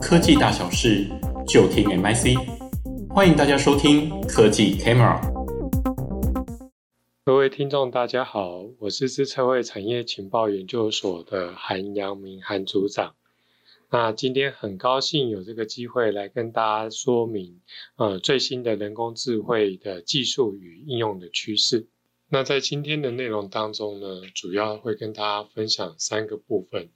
科技大小事就听 MIC，欢迎大家收听科技 Camera。各位听众，大家好，我是资策会产业情报研究所的韩阳明韩组长。那今天很高兴有这个机会来跟大家说明，呃，最新的人工智慧的技术与应用的趋势。那在今天的内容当中呢，主要会跟大家分享三个部分。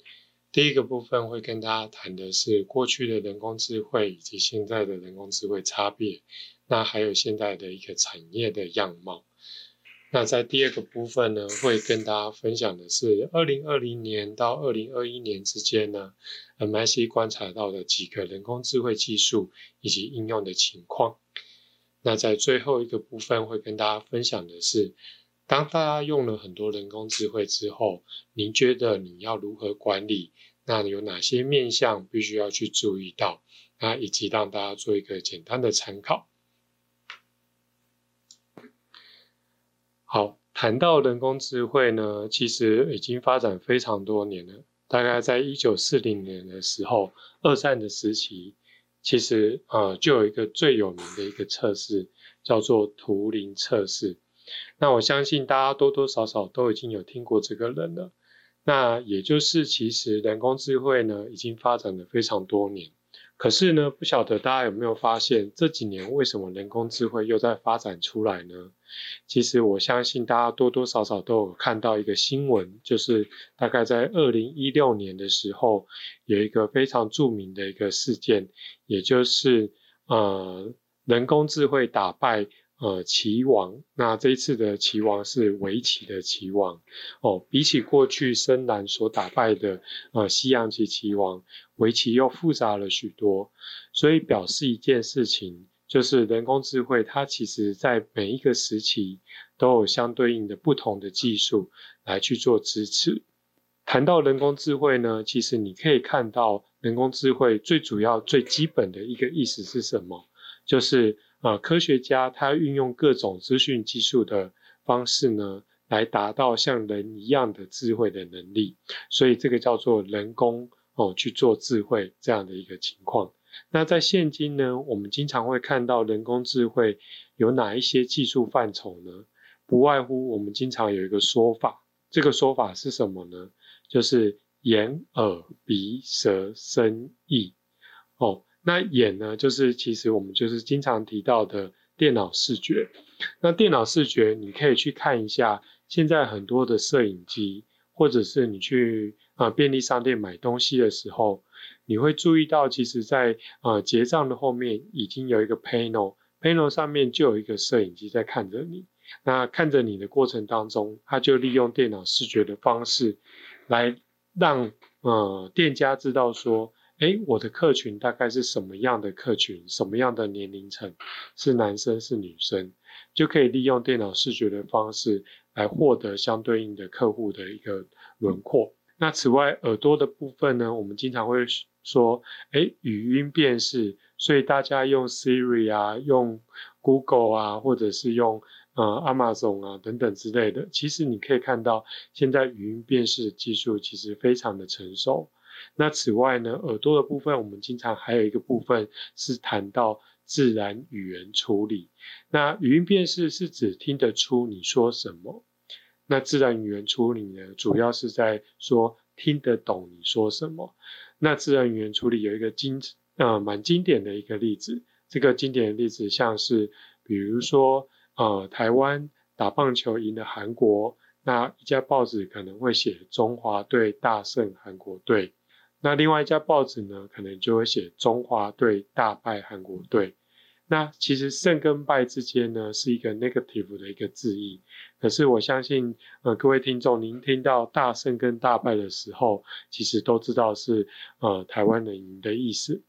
第一个部分会跟大家谈的是过去的人工智慧以及现在的人工智慧差别，那还有现在的一个产业的样貌。那在第二个部分呢，会跟大家分享的是二零二零年到二零二一年之间呢，MIC 观察到的几个人工智慧技术以及应用的情况。那在最后一个部分会跟大家分享的是，当大家用了很多人工智慧之后，您觉得你要如何管理？那有哪些面向必须要去注意到？那以及让大家做一个简单的参考。好，谈到人工智慧呢，其实已经发展非常多年了。大概在一九四零年的时候，二战的时期，其实呃就有一个最有名的一个测试，叫做图灵测试。那我相信大家多多少少都已经有听过这个人了。那也就是其实人工智慧呢已经发展了非常多年，可是呢不晓得大家有没有发现这几年为什么人工智慧又在发展出来呢？其实我相信大家多多少少都有看到一个新闻，就是大概在二零一六年的时候有一个非常著名的一个事件，也就是呃人工智慧打败。呃，棋王，那这一次的棋王是围棋的棋王哦，比起过去深蓝所打败的呃西洋棋棋王，围棋又复杂了许多，所以表示一件事情，就是人工智慧它其实在每一个时期都有相对应的不同的技术来去做支持。谈到人工智慧呢，其实你可以看到人工智慧最主要最基本的一个意思是什么，就是。啊，科学家他运用各种资讯技术的方式呢，来达到像人一样的智慧的能力，所以这个叫做人工哦去做智慧这样的一个情况。那在现今呢，我们经常会看到人工智慧有哪一些技术范畴呢？不外乎我们经常有一个说法，这个说法是什么呢？就是眼、耳、鼻、舌、身、意哦。那眼呢，就是其实我们就是经常提到的电脑视觉。那电脑视觉，你可以去看一下，现在很多的摄影机，或者是你去啊、便利商店买东西的时候，你会注意到，其实在啊、结账的后面已经有一个 panel，panel 上面就有一个摄影机在看着你。那看着你的过程当中，它就利用电脑视觉的方式，来让呃店家知道说。哎，我的客群大概是什么样的客群？什么样的年龄层？是男生是女生？就可以利用电脑视觉的方式来获得相对应的客户的一个轮廓。那此外，耳朵的部分呢，我们经常会说，哎，语音辨识，所以大家用 Siri 啊，用 Google 啊，或者是用呃 Amazon 啊等等之类的，其实你可以看到，现在语音辨识技术其实非常的成熟。那此外呢，耳朵的部分，我们经常还有一个部分是谈到自然语言处理。那语音辨识是指听得出你说什么，那自然语言处理呢，主要是在说听得懂你说什么。那自然语言处理有一个经呃蛮经典的一个例子，这个经典的例子像是比如说呃台湾打棒球赢了韩国，那一家报纸可能会写中华队大胜韩国队。那另外一家报纸呢，可能就会写中华队大败韩国队。那其实胜跟败之间呢，是一个 negative 的一个字义。可是我相信，呃，各位听众，您听到大胜跟大败的时候，其实都知道是呃台湾人赢的意思。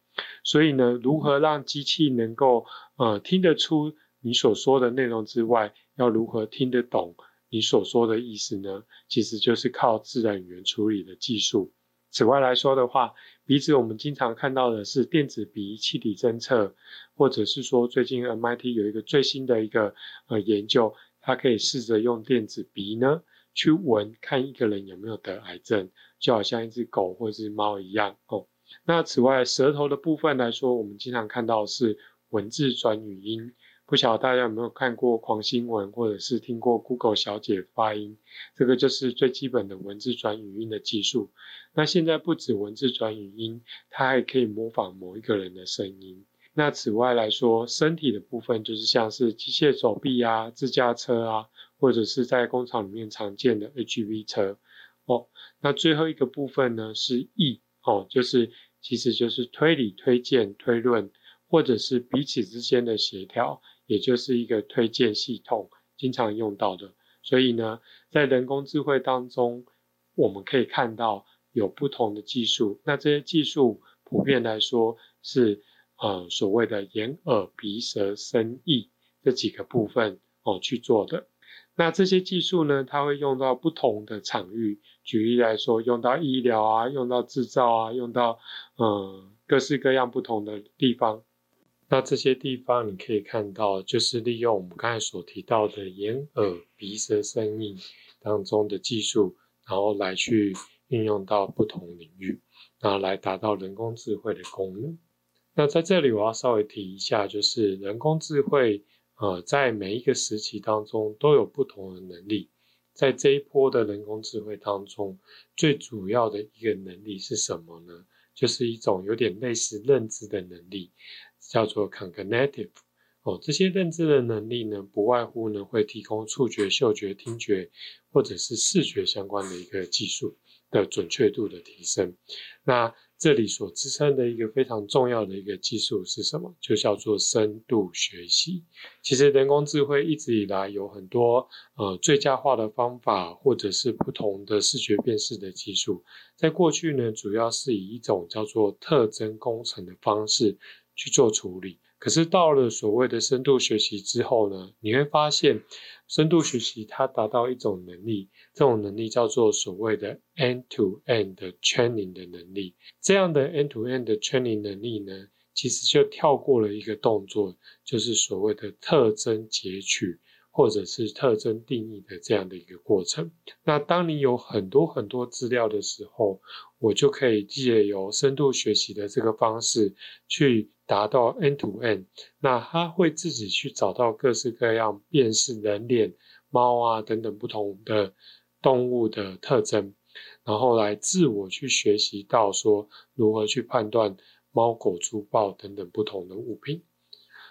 所以呢，如何让机器能够呃听得出你所说的内容之外，要如何听得懂你所说的意思呢？其实就是靠自然语言处理的技术。此外来说的话，鼻子我们经常看到的是电子鼻气体侦测，或者是说最近 MIT 有一个最新的一个呃研究，它可以试着用电子鼻呢去闻，看一个人有没有得癌症，就好像一只狗或者是猫一样哦。那此外，舌头的部分来说，我们经常看到是文字转语音。不晓得大家有没有看过狂新闻，或者是听过 Google 小姐发音？这个就是最基本的文字转语音的技术。那现在不止文字转语音，它还可以模仿某一个人的声音。那此外来说，身体的部分就是像是机械手臂啊、自驾车啊，或者是在工厂里面常见的 HV 车哦。那最后一个部分呢是 E 哦，就是其实就是推理、推荐、推论，或者是彼此之间的协调。也就是一个推荐系统经常用到的，所以呢，在人工智慧当中，我们可以看到有不同的技术。那这些技术普遍来说是呃所谓的眼耳鼻舌身意这几个部分哦去做的。那这些技术呢，它会用到不同的场域。举例来说，用到医疗啊，用到制造啊，用到呃各式各样不同的地方。那这些地方你可以看到，就是利用我们刚才所提到的眼、耳、鼻、舌、身、意当中的技术，然后来去运用到不同领域，然后来达到人工智慧的功能。那在这里我要稍微提一下，就是人工智慧，呃，在每一个时期当中都有不同的能力。在这一波的人工智慧当中，最主要的一个能力是什么呢？就是一种有点类似认知的能力。叫做 cognitive 哦，这些认知的能力呢，不外乎呢会提供触觉、嗅觉、听觉或者是视觉相关的一个技术的准确度的提升。那这里所支撑的一个非常重要的一个技术是什么？就叫做深度学习。其实人工智慧一直以来有很多呃最佳化的方法，或者是不同的视觉辨识的技术。在过去呢，主要是以一种叫做特征工程的方式。去做处理，可是到了所谓的深度学习之后呢，你会发现深度学习它达到一种能力，这种能力叫做所谓的 end-to-end 的 training 的能力。这样的 end-to-end 的 training 能力呢，其实就跳过了一个动作，就是所谓的特征截取。或者是特征定义的这样的一个过程。那当你有很多很多资料的时候，我就可以借由深度学习的这个方式去达到 end to n。那它会自己去找到各式各样辨识人脸、猫啊等等不同的动物的特征，然后来自我去学习到说如何去判断猫、狗、猪、豹等等不同的物品。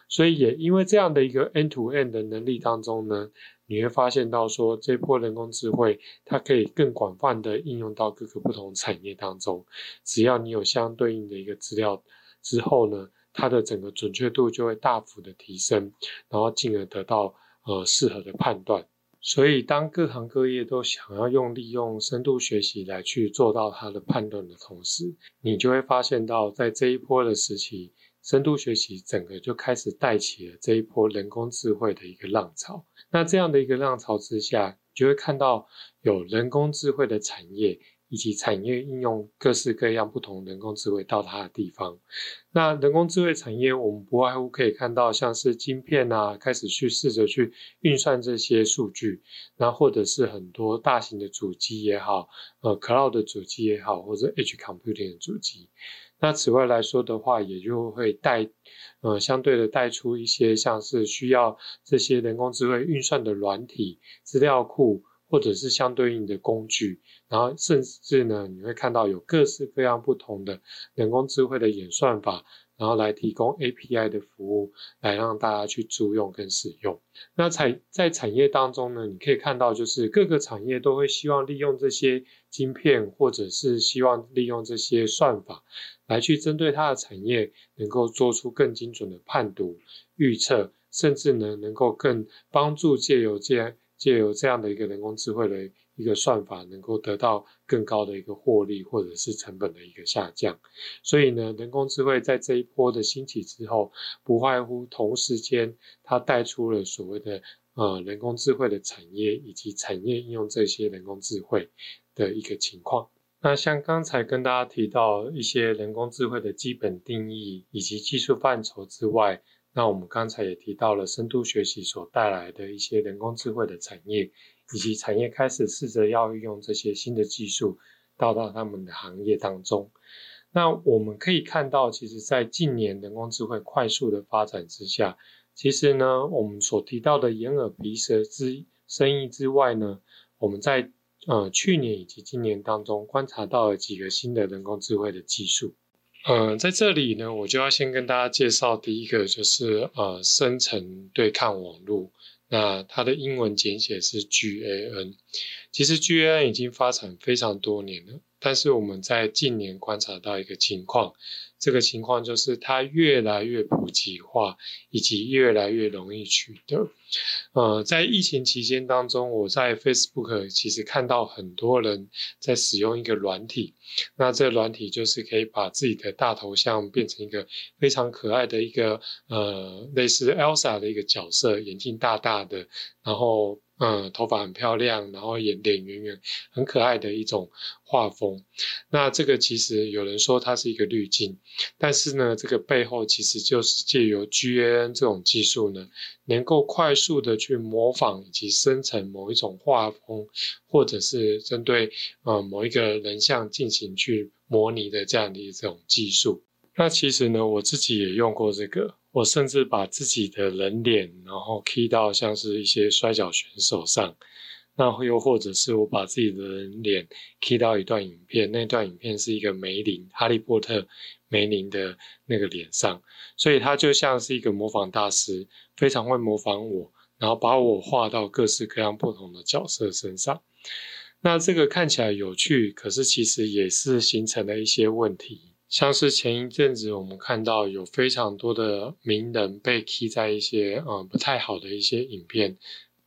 所以也因为这样的一个 end-to-end 的能力当中呢，你会发现到说，这波人工智慧它可以更广泛的应用到各个不同产业当中。只要你有相对应的一个资料之后呢，它的整个准确度就会大幅的提升，然后进而得到呃适合的判断。所以当各行各业都想要用利用深度学习来去做到它的判断的同时，你就会发现到在这一波的时期。深度学习整个就开始带起了这一波人工智慧的一个浪潮。那这样的一个浪潮之下，就会看到有人工智慧的产业以及产业应用各式各样不同人工智慧到它的地方。那人工智慧产业，我们不外乎可以看到像是晶片啊，开始去试着去运算这些数据，那或者是很多大型的主机也好，呃，cloud 的主机也好，或者 edge computing 的主机。那此外来说的话，也就会带，呃，相对的带出一些像是需要这些人工智慧运算的软体、资料库，或者是相对应的工具，然后甚至呢，你会看到有各式各样不同的人工智慧的演算法。然后来提供 API 的服务，来让大家去租用跟使用。那产在产业当中呢，你可以看到，就是各个产业都会希望利用这些晶片，或者是希望利用这些算法，来去针对它的产业，能够做出更精准的判读、预测，甚至呢，能够更帮助借由这样借由这样的一个人工智慧的。一个算法能够得到更高的一个获利，或者是成本的一个下降。所以呢，人工智慧在这一波的兴起之后，不外乎同时间它带出了所谓的呃人工智慧的产业，以及产业应用这些人工智慧的一个情况。那像刚才跟大家提到一些人工智慧的基本定义以及技术范畴之外，那我们刚才也提到了深度学习所带来的一些人工智慧的产业。以及产业开始试着要运用这些新的技术到到他们的行业当中。那我们可以看到，其实，在近年人工智慧快速的发展之下，其实呢，我们所提到的眼耳鼻舌之生意之外呢，我们在呃去年以及今年当中观察到了几个新的人工智慧的技术。嗯、呃，在这里呢，我就要先跟大家介绍第一个，就是呃生成对抗网络。那它的英文简写是 GAN。其实 GAN 已经发展非常多年了，但是我们在近年观察到一个情况。这个情况就是它越来越普及化，以及越来越容易取得。呃，在疫情期间当中，我在 Facebook 其实看到很多人在使用一个软体，那这个软体就是可以把自己的大头像变成一个非常可爱的一个呃类似 Elsa 的一个角色，眼睛大大的，然后。嗯，头发很漂亮，然后眼脸圆圆，很可爱的一种画风。那这个其实有人说它是一个滤镜，但是呢，这个背后其实就是借由 GAN 这种技术呢，能够快速的去模仿以及生成某一种画风，或者是针对呃某一个人像进行去模拟的这样的一种技术。那其实呢，我自己也用过这个。我甚至把自己的人脸，然后 key 到像是一些摔角选手上，那又或者是我把自己的人脸 key 到一段影片，那段影片是一个梅林，哈利波特梅林的那个脸上，所以他就像是一个模仿大师，非常会模仿我，然后把我画到各式各样不同的角色身上。那这个看起来有趣，可是其实也是形成了一些问题。像是前一阵子我们看到有非常多的名人被踢在一些嗯不太好的一些影片，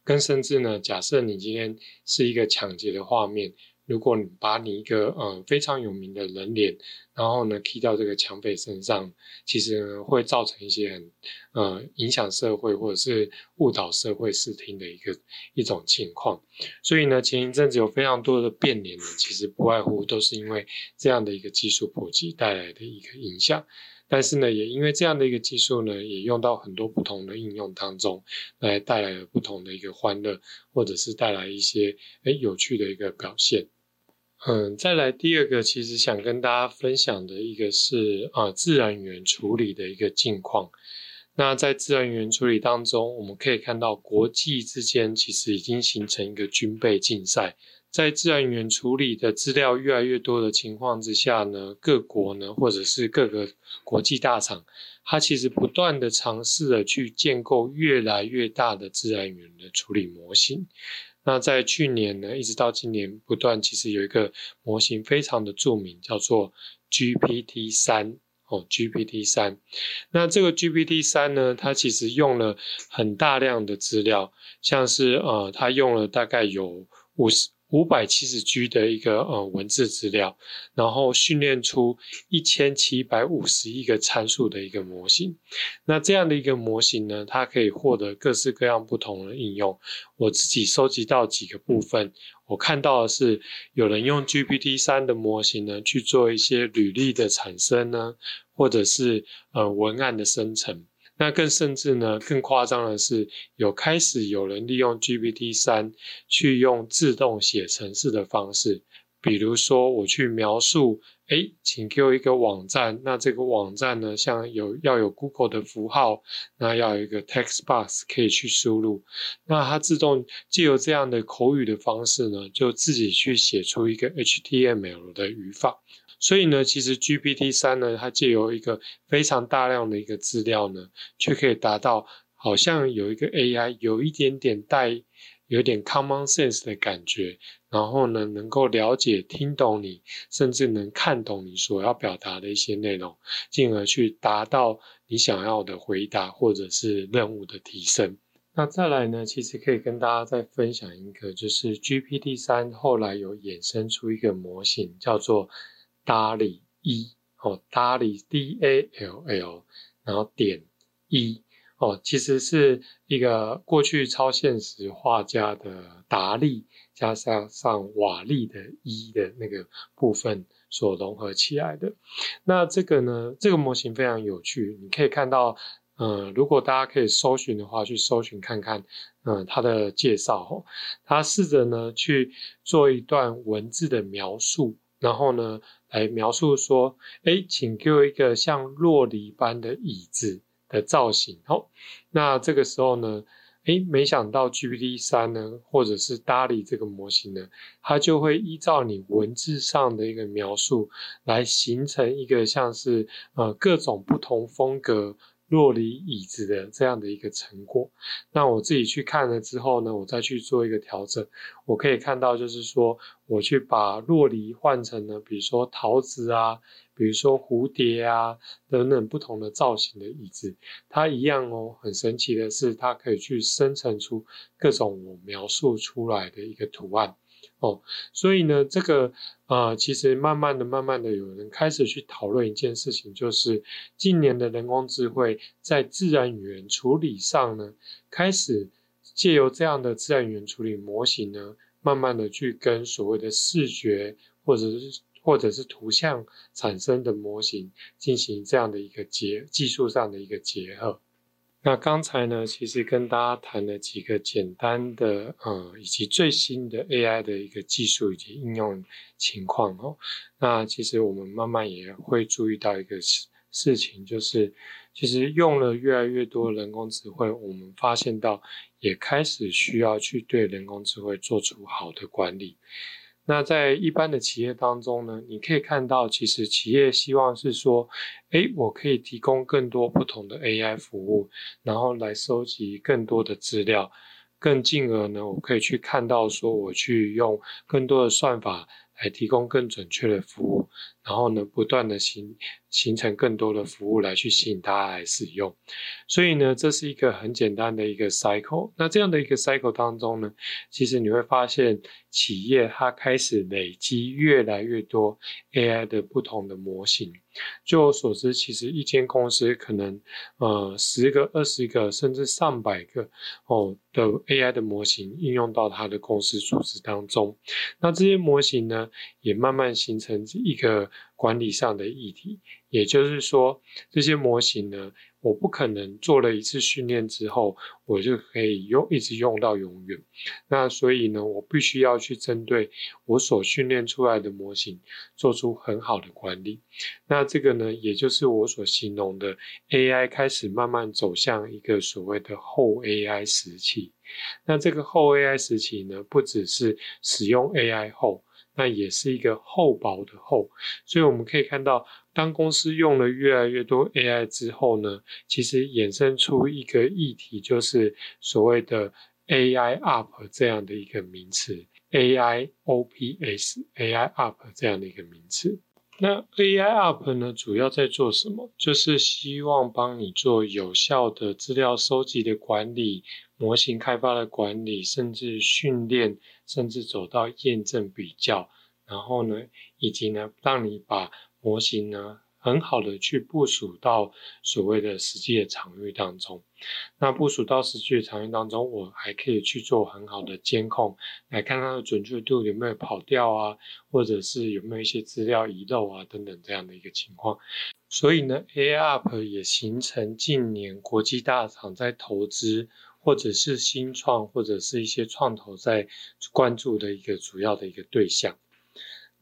跟甚至呢，假设你今天是一个抢劫的画面。如果你把你一个呃非常有名的人脸，然后呢 key 到这个抢匪身上，其实呢会造成一些很呃影响社会或者是误导社会视听的一个一种情况。所以呢，前一阵子有非常多的变脸呢，其实不外乎都是因为这样的一个技术普及带来的一个影响。但是呢，也因为这样的一个技术呢，也用到很多不同的应用当中，来带来了不同的一个欢乐，或者是带来一些诶有趣的一个表现。嗯，再来第二个，其实想跟大家分享的一个是啊，自然语言处理的一个近况。那在自然语言处理当中，我们可以看到国际之间其实已经形成一个军备竞赛。在自然语言处理的资料越来越多的情况之下呢，各国呢，或者是各个国际大厂，它其实不断的尝试着去建构越来越大的自然语言的处理模型。那在去年呢，一直到今年，不断其实有一个模型非常的著名，叫做 GPT 三哦，GPT 三。那这个 GPT 三呢，它其实用了很大量的资料，像是呃，它用了大概有五十。五百七十 G 的一个呃文字资料，然后训练出一千七百五十亿个参数的一个模型。那这样的一个模型呢，它可以获得各式各样不同的应用。我自己收集到几个部分，我看到的是有人用 GPT 三的模型呢去做一些履历的产生呢，或者是呃文案的生成。那更甚至呢，更夸张的是，有开始有人利用 GPT 三去用自动写程式的方式，比如说我去描述，诶，请给我一个网站，那这个网站呢，像有要有 Google 的符号，那要有一个 text box 可以去输入，那它自动借由这样的口语的方式呢，就自己去写出一个 HTML 的语法。所以呢，其实 GPT 三呢，它借由一个非常大量的一个资料呢，却可以达到好像有一个 AI 有一点点带有点 common sense 的感觉，然后呢，能够了解、听懂你，甚至能看懂你所要表达的一些内容，进而去达到你想要的回答或者是任务的提升。那再来呢，其实可以跟大家再分享一个，就是 GPT 三后来有衍生出一个模型，叫做 DALL-E 哦，DALL-E D A L L，然后点 E 哦，其实是一个过去超现实画家的达利加上上瓦力的 E 的那个部分所融合起来的。那这个呢，这个模型非常有趣，你可以看到，呃，如果大家可以搜寻的话，去搜寻看看，嗯、呃，它的介绍哦，他试着呢去做一段文字的描述。然后呢，来描述说，哎，请给我一个像洛梨般的椅子的造型。好，那这个时候呢，哎，没想到 GPT 三呢，或者是 DALL-E 这个模型呢，它就会依照你文字上的一个描述，来形成一个像是呃各种不同风格。酪梨椅子的这样的一个成果，那我自己去看了之后呢，我再去做一个调整，我可以看到就是说，我去把酪梨换成了，比如说桃子啊，比如说蝴蝶啊等等不同的造型的椅子，它一样哦，很神奇的是，它可以去生成出各种我描述出来的一个图案。哦，所以呢，这个呃，其实慢慢的、慢慢的，有人开始去讨论一件事情，就是近年的人工智慧在自然语言处理上呢，开始借由这样的自然语言处理模型呢，慢慢的去跟所谓的视觉或者是或者是图像产生的模型进行这样的一个结技术上的一个结合。那刚才呢，其实跟大家谈了几个简单的，呃，以及最新的 AI 的一个技术以及应用情况哦。那其实我们慢慢也会注意到一个事事情，就是其实用了越来越多人工智慧，我们发现到也开始需要去对人工智慧做出好的管理。那在一般的企业当中呢，你可以看到，其实企业希望是说，诶，我可以提供更多不同的 AI 服务，然后来收集更多的资料，更进而呢，我可以去看到说，我去用更多的算法来提供更准确的服务，然后呢，不断的形形成更多的服务来去吸引大家来使用。所以呢，这是一个很简单的一个 cycle。那这样的一个 cycle 当中呢，其实你会发现。企业它开始累积越来越多 AI 的不同的模型。据我所知，其实一间公司可能呃十个、二十个，甚至上百个哦的 AI 的模型应用到它的公司组织当中。那这些模型呢，也慢慢形成一个管理上的议题。也就是说，这些模型呢，我不可能做了一次训练之后，我就可以用一直用到永远。那所以呢，我必须要去针对我所训练出来的模型，做出很好的管理。那这个呢，也就是我所形容的 AI 开始慢慢走向一个所谓的后 AI 时期。那这个后 AI 时期呢，不只是使用 AI 后。那也是一个厚薄的厚，所以我们可以看到，当公司用了越来越多 AI 之后呢，其实衍生出一个议题，就是所谓的 AI UP 这样的一个名词，AI OPS，AI UP 这样的一个名词。那 AI UP 呢，主要在做什么？就是希望帮你做有效的资料收集的管理。模型开发的管理，甚至训练，甚至走到验证比较，然后呢，以及呢，让你把模型呢很好的去部署到所谓的实际的场域当中。那部署到实际的场域当中，我还可以去做很好的监控，来看它的准确度有没有跑掉啊，或者是有没有一些资料遗漏啊等等这样的一个情况。所以呢，AI UP 也形成近年国际大厂在投资。或者是新创，或者是一些创投在关注的一个主要的一个对象。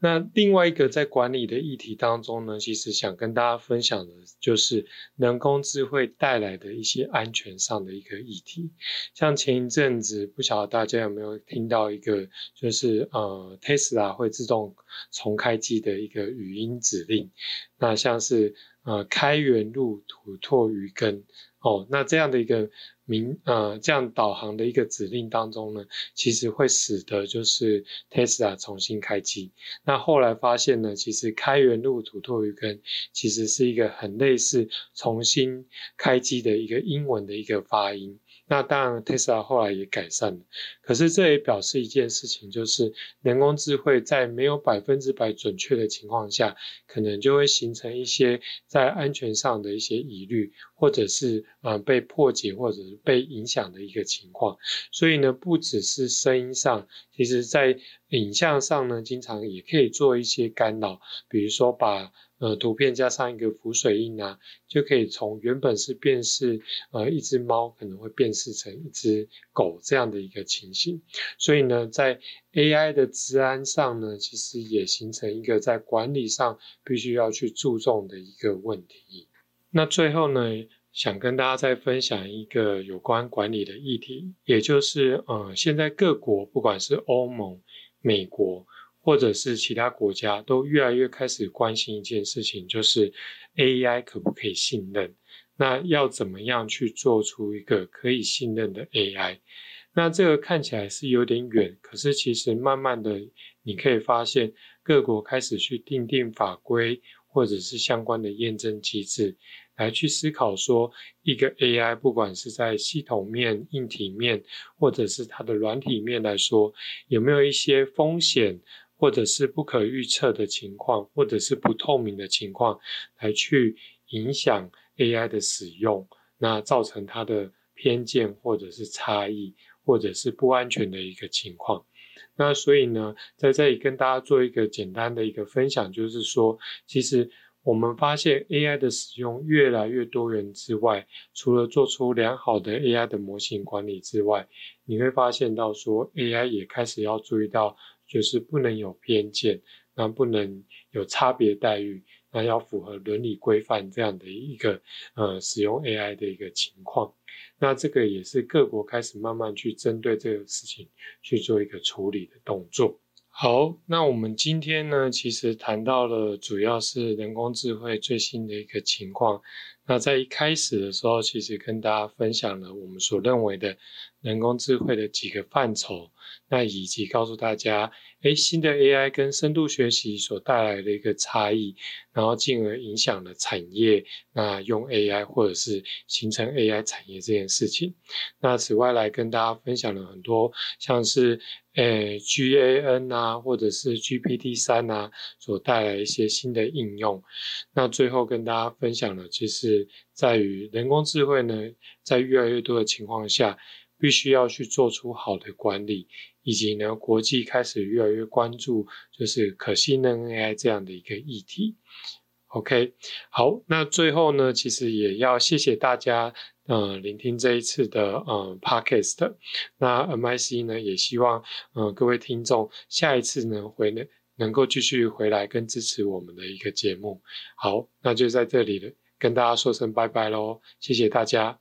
那另外一个在管理的议题当中呢，其实想跟大家分享的就是人工智慧带来的一些安全上的一个议题。像前一阵子，不晓得大家有没有听到一个，就是呃，Tesla 会自动重开机的一个语音指令。那像是呃，开源路土拓鱼根哦，那这样的一个。明呃，这样导航的一个指令当中呢，其实会使得就是 Tesla 重新开机。那后来发现呢，其实开源路土兔鱼根其实是一个很类似重新开机的一个英文的一个发音。那当然，Tesla 后来也改善了。可是这也表示一件事情，就是人工智慧在没有百分之百准确的情况下，可能就会形成一些在安全上的一些疑虑，或者是呃被破解或者是被影响的一个情况。所以呢，不只是声音上，其实在影像上呢，经常也可以做一些干扰，比如说把呃图片加上一个浮水印啊，就可以从原本是辨识呃一只猫，可能会辨识成一只狗这样的一个情形。所以呢，在 AI 的治安上呢，其实也形成一个在管理上必须要去注重的一个问题。那最后呢，想跟大家再分享一个有关管理的议题，也就是，呃，现在各国不管是欧盟、美国，或者是其他国家，都越来越开始关心一件事情，就是 AI 可不可以信任？那要怎么样去做出一个可以信任的 AI？那这个看起来是有点远，可是其实慢慢的，你可以发现各国开始去订定法规，或者是相关的验证机制。来去思考说，一个 AI 不管是在系统面、硬体面，或者是它的软体面来说，有没有一些风险，或者是不可预测的情况，或者是不透明的情况，来去影响 AI 的使用，那造成它的偏见，或者是差异，或者是不安全的一个情况。那所以呢，在这里跟大家做一个简单的一个分享，就是说，其实。我们发现 AI 的使用越来越多元之外，除了做出良好的 AI 的模型管理之外，你会发现到说 AI 也开始要注意到，就是不能有偏见，那不能有差别待遇，那要符合伦理规范这样的一个呃使用 AI 的一个情况。那这个也是各国开始慢慢去针对这个事情去做一个处理的动作。好，那我们今天呢，其实谈到了主要是人工智慧最新的一个情况。那在一开始的时候，其实跟大家分享了我们所认为的人工智慧的几个范畴，那以及告诉大家，诶，新的 AI 跟深度学习所带来的一个差异，然后进而影响了产业，那用 AI 或者是形成 AI 产业这件事情。那此外来跟大家分享了很多，像是。诶，GAN 啊，或者是 GPT 三啊，所带来一些新的应用。那最后跟大家分享的，就是在于人工智慧呢，在越来越多的情况下，必须要去做出好的管理，以及呢，国际开始越来越关注，就是可信任 AI 这样的一个议题。OK，好，那最后呢，其实也要谢谢大家。呃，聆听这一次的呃 Podcast，那 MIC 呢也希望呃各位听众下一次呢回能能够继续回来跟支持我们的一个节目。好，那就在这里了，跟大家说声拜拜喽，谢谢大家。